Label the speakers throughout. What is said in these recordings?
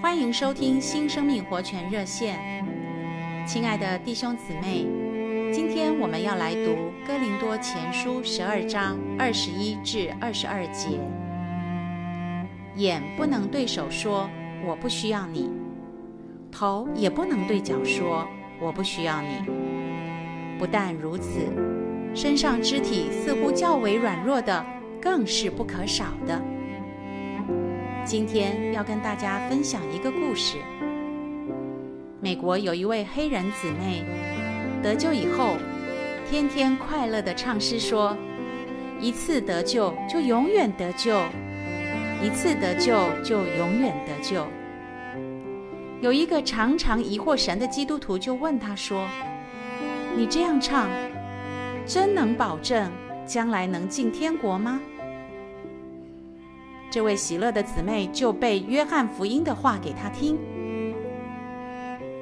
Speaker 1: 欢迎收听新生命活泉热线。亲爱的弟兄姊妹，今天我们要来读哥林多前书十二章二十一至二十二节。眼不能对手说我不需要你，头也不能对脚说我不需要你。不但如此，身上肢体似乎较为软弱的，更是不可少的。今天要跟大家分享一个故事。美国有一位黑人姊妹得救以后，天天快乐地唱诗说：“一次得救就永远得救，一次得救就永远得救。”有一个常常疑惑神的基督徒就问他说：“你这样唱，真能保证将来能进天国吗？”这位喜乐的姊妹就背约翰福音的话给他听：“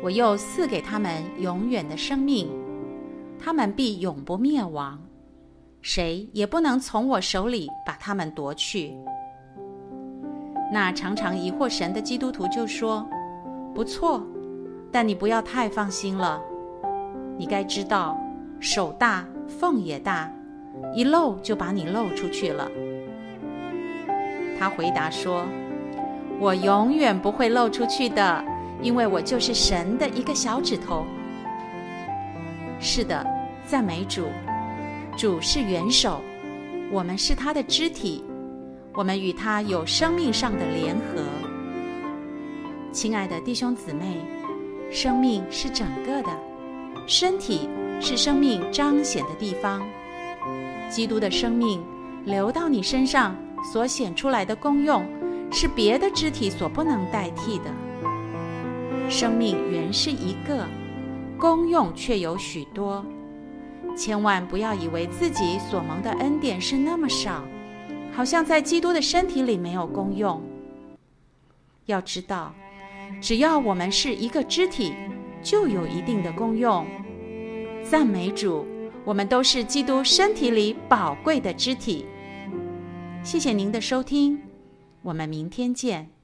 Speaker 1: 我又赐给他们永远的生命，他们必永不灭亡，谁也不能从我手里把他们夺去。”那常常疑惑神的基督徒就说：“不错，但你不要太放心了。你该知道，手大缝也大，一漏就把你漏出去了。”他回答说：“我永远不会漏出去的，因为我就是神的一个小指头。”是的，赞美主，主是元首，我们是他的肢体，我们与他有生命上的联合。亲爱的弟兄姊妹，生命是整个的，身体是生命彰显的地方。基督的生命流到你身上。所显出来的功用，是别的肢体所不能代替的。生命原是一个，功用却有许多。千万不要以为自己所蒙的恩典是那么少，好像在基督的身体里没有功用。要知道，只要我们是一个肢体，就有一定的功用。赞美主，我们都是基督身体里宝贵的肢体。谢谢您的收听，我们明天见。